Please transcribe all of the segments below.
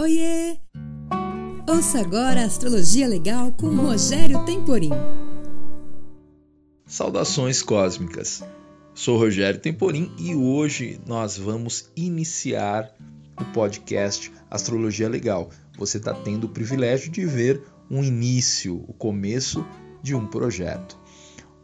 Oiê! Ouça agora a Astrologia Legal com Rogério Temporim. Saudações cósmicas. Sou Rogério Temporim e hoje nós vamos iniciar o podcast Astrologia Legal. Você está tendo o privilégio de ver um início, o começo de um projeto.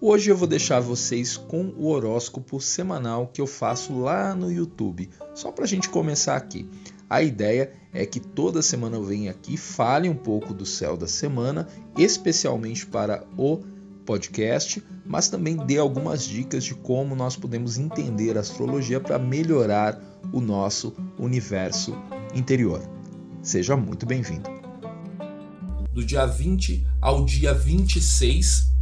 Hoje eu vou deixar vocês com o horóscopo semanal que eu faço lá no YouTube, só para a gente começar aqui. A ideia é que toda semana eu venha aqui, fale um pouco do céu da semana, especialmente para o podcast, mas também dê algumas dicas de como nós podemos entender a astrologia para melhorar o nosso universo interior. Seja muito bem-vindo. Do dia 20 ao dia 26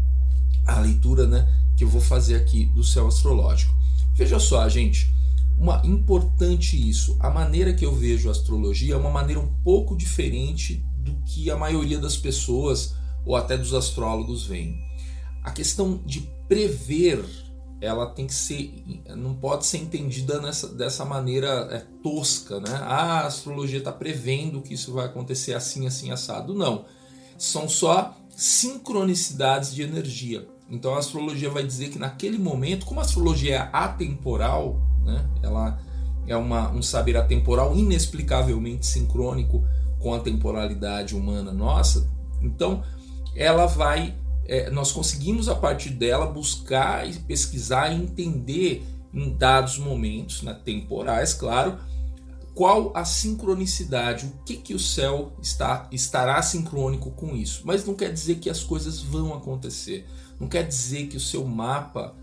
a leitura né, que eu vou fazer aqui do céu astrológico. Veja só, gente, uma importante isso. A maneira que eu vejo a astrologia é uma maneira um pouco diferente do que a maioria das pessoas ou até dos astrólogos veem. A questão de prever, ela tem que ser, não pode ser entendida nessa, dessa maneira é, tosca, né? Ah, a astrologia está prevendo que isso vai acontecer assim, assim, assado. Não. São só sincronicidades de energia. Então a astrologia vai dizer que naquele momento, como a astrologia é atemporal, né, ela é uma, um saber atemporal inexplicavelmente sincrônico com a temporalidade humana nossa, então ela vai, é, nós conseguimos a partir dela buscar e pesquisar e entender em dados momentos, né, temporais, claro, qual a sincronicidade, o que, que o céu está, estará sincrônico com isso. Mas não quer dizer que as coisas vão acontecer. Não quer dizer que o seu mapa,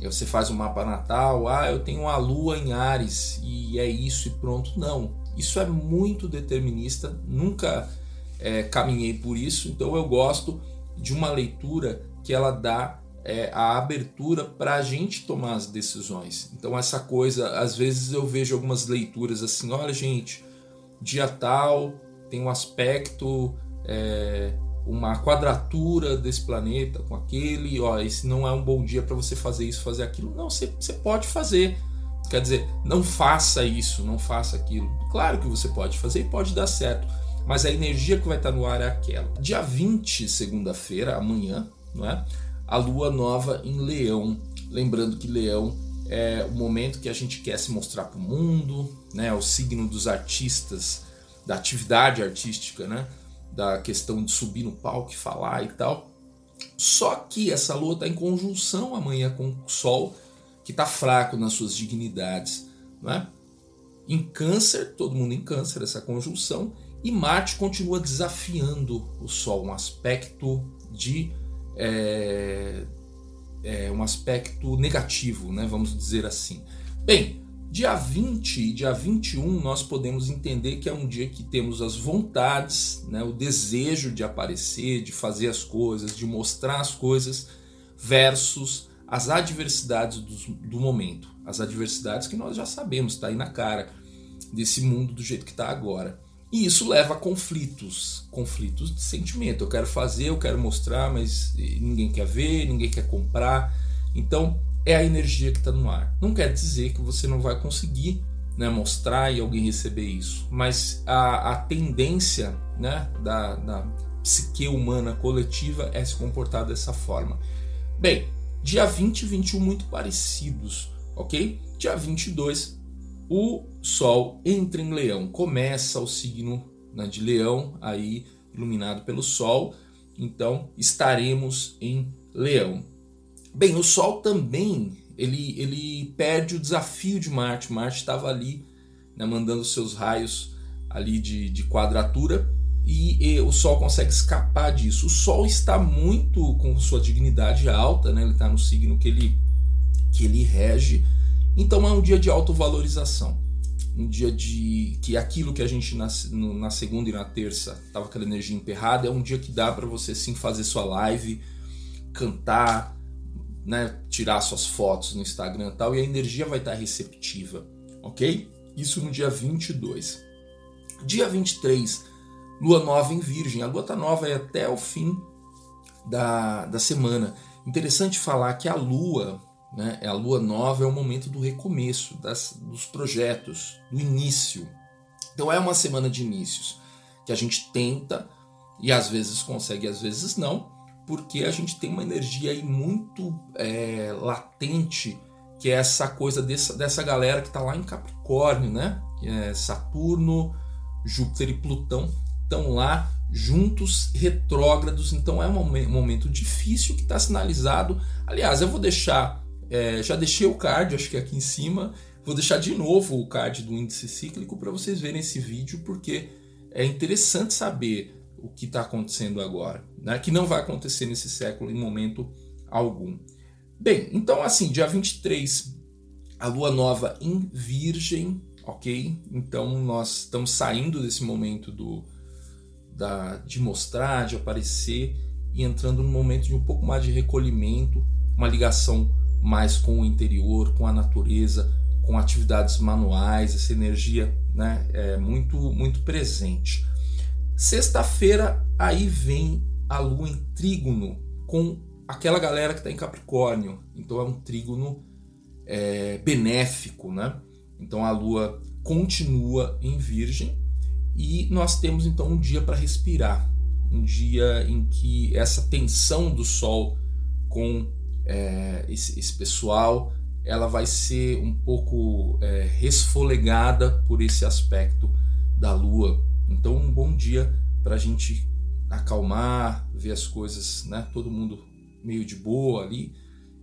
você faz um mapa natal, ah, eu tenho a lua em Ares e é isso e pronto. Não. Isso é muito determinista, nunca é, caminhei por isso, então eu gosto de uma leitura que ela dá é, a abertura para a gente tomar as decisões. Então, essa coisa, às vezes eu vejo algumas leituras assim: olha, gente, dia tal tem um aspecto, é, uma quadratura desse planeta com aquele, ó, esse não é um bom dia para você fazer isso, fazer aquilo. Não, você, pode fazer. Quer dizer, não faça isso, não faça aquilo. Claro que você pode fazer e pode dar certo, mas a energia que vai estar no ar é aquela. Dia 20, segunda-feira, amanhã, não é? a lua nova em Leão. Lembrando que Leão é o momento que a gente quer se mostrar para o mundo, né? o signo dos artistas, da atividade artística, né? Da questão de subir no palco e falar e tal. Só que essa lua está em conjunção amanhã com o Sol, que está fraco nas suas dignidades. Né? Em Câncer, todo mundo em Câncer, essa conjunção, e Marte continua desafiando o Sol, um aspecto de é, é um aspecto negativo, né, vamos dizer assim. Bem, dia 20 e dia 21 nós podemos entender que é um dia que temos as vontades, né, o desejo de aparecer, de fazer as coisas, de mostrar as coisas, versus as adversidades do, do momento. As adversidades que nós já sabemos, está aí na cara desse mundo do jeito que está agora. E isso leva a conflitos, conflitos de sentimento. Eu quero fazer, eu quero mostrar, mas ninguém quer ver, ninguém quer comprar. Então é a energia que está no ar. Não quer dizer que você não vai conseguir né, mostrar e alguém receber isso, mas a, a tendência né, da, da psique humana coletiva é se comportar dessa forma. Bem, dia 20 e 21 muito parecidos, ok? Dia 22 o Sol entra em Leão, começa o signo né, de Leão, aí iluminado pelo Sol, então estaremos em Leão. Bem, o Sol também ele, ele perde o desafio de Marte. Marte estava ali né, mandando seus raios ali de, de quadratura e, e, o Sol consegue escapar disso. O Sol está muito com sua dignidade alta, né? ele está no signo que ele, que ele rege então é um dia de autovalorização. Um dia de que aquilo que a gente na, na segunda e na terça tava aquela energia emperrada, é um dia que dá para você sim fazer sua live, cantar, né, tirar suas fotos no Instagram e tal, e a energia vai estar receptiva, ok? Isso no dia 22. Dia 23, lua nova em Virgem. A lua tá nova é até o fim da, da semana. Interessante falar que a lua né? A lua nova é o momento do recomeço, das, dos projetos, do início. Então é uma semana de inícios que a gente tenta e às vezes consegue, às vezes não, porque a gente tem uma energia aí muito é, latente, que é essa coisa dessa, dessa galera que está lá em Capricórnio, né? É Saturno, Júpiter e Plutão estão lá juntos, retrógrados, então é um momento difícil que está sinalizado. Aliás, eu vou deixar, é, já deixei o card, acho que aqui em cima, vou deixar de novo o card do índice cíclico para vocês verem esse vídeo, porque é interessante saber o que está acontecendo agora, né? que não vai acontecer nesse século em momento algum. Bem, então assim, dia 23, a lua nova em Virgem, ok? Então nós estamos saindo desse momento do, da, de mostrar, de aparecer e entrando num momento de um pouco mais de recolhimento, uma ligação mais com o interior, com a natureza, com atividades manuais, essa energia né, é muito, muito presente. Sexta-feira, aí vem a lua em trígono com aquela galera que está em Capricórnio. Então é um trígono é, benéfico, né? Então a lua continua em Virgem e nós temos então um dia para respirar, um dia em que essa tensão do Sol com é, esse, esse, pessoal ela vai ser um pouco é, resfolegada por esse aspecto da Lua então, um bom dia para a gente acalmar, ver as coisas, né? Todo mundo meio de boa ali.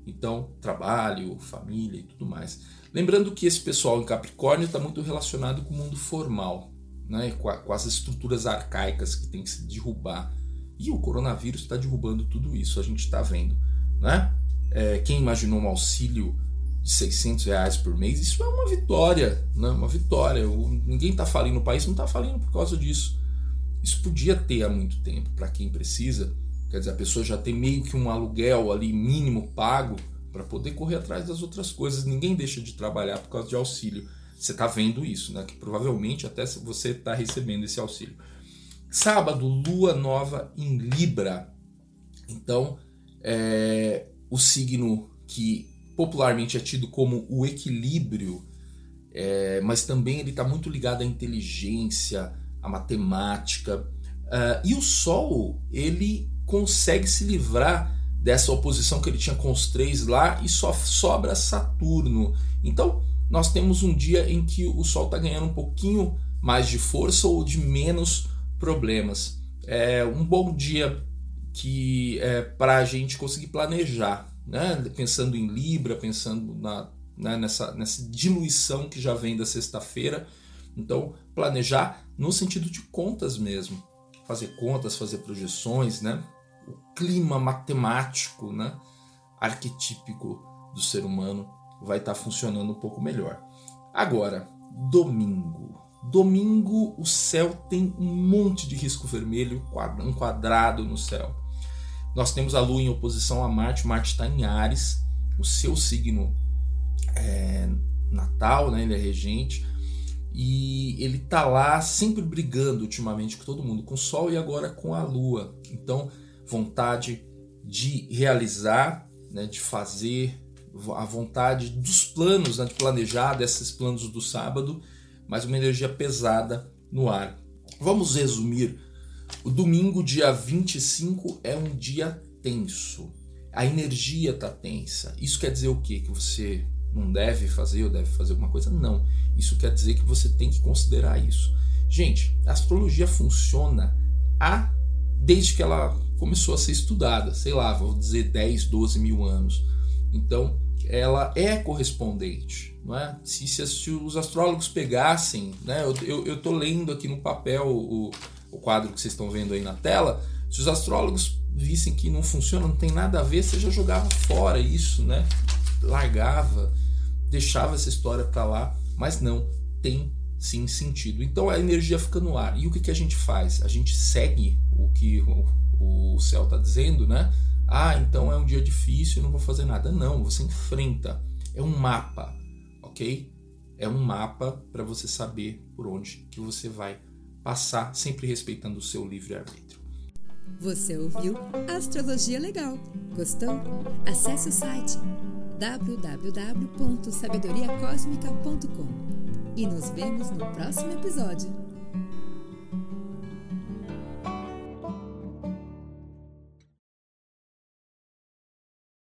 Então, trabalho, família e tudo mais. Lembrando que esse pessoal em Capricórnio está muito relacionado com o mundo formal, né? Com, a, com, as estruturas arcaicas que tem que se derrubar. E o coronavírus está derrubando tudo isso, a gente está vendo, né? É, quem imaginou um auxílio de 600 reais por mês, isso é uma vitória, né? uma vitória. ninguém está falindo, o país não está falindo por causa disso. Isso podia ter há muito tempo, para quem precisa. Quer dizer, a pessoa já tem meio que um aluguel ali mínimo pago para poder correr atrás das outras coisas. Ninguém deixa de trabalhar por causa de auxílio. Você está vendo isso, né? Que provavelmente até você está recebendo esse auxílio. Sábado, lua nova em Libra. Então, é, o signo que popularmente é tido como o equilíbrio, é, mas também ele está muito ligado à inteligência, à matemática. Uh, e o Sol, ele consegue se livrar dessa oposição que ele tinha com os três lá e só sobra Saturno. Então, nós temos um dia em que o Sol está ganhando um pouquinho mais de força ou de menos problemas. É um bom dia que é para a gente conseguir planejar né? pensando em Libra, pensando na, né? nessa, nessa diluição que já vem da sexta-feira. Então, planejar no sentido de contas mesmo, fazer contas, fazer projeções, né? o clima matemático, né? arquetípico do ser humano vai estar tá funcionando um pouco melhor. Agora, domingo. Domingo o céu tem um monte de risco vermelho, um quadrado no céu. Nós temos a Lua em oposição a Marte, Marte está em Ares, o seu signo é natal, né? ele é regente, e ele está lá sempre brigando ultimamente com todo mundo, com o Sol e agora com a Lua. Então, vontade de realizar, né? de fazer, a vontade dos planos, né? de planejar desses planos do sábado, mas uma energia pesada no ar. Vamos resumir o domingo, dia 25, é um dia tenso. A energia tá tensa. Isso quer dizer o quê? Que você não deve fazer ou deve fazer alguma coisa? Não. Isso quer dizer que você tem que considerar isso. Gente, a astrologia funciona há, desde que ela começou a ser estudada, sei lá, vou dizer 10, 12 mil anos. Então, ela é correspondente. Não é? se, se, se os astrólogos pegassem, né, eu estou lendo aqui no papel o, o quadro que vocês estão vendo aí na tela, se os astrólogos vissem que não funciona, não tem nada a ver, você já jogava fora isso, né? Largava, deixava essa história para lá, mas não, tem sim sentido. Então a energia fica no ar. E o que, que a gente faz? A gente segue o que o, o céu está dizendo, né? Ah, então é um dia difícil, não vou fazer nada. Não, você enfrenta. É um mapa, ok? É um mapa para você saber por onde que você vai passar sempre respeitando o seu livre-arbítrio. Você ouviu Astrologia Legal. Gostou? Acesse o site www.sabedoriacosmica.com e nos vemos no próximo episódio.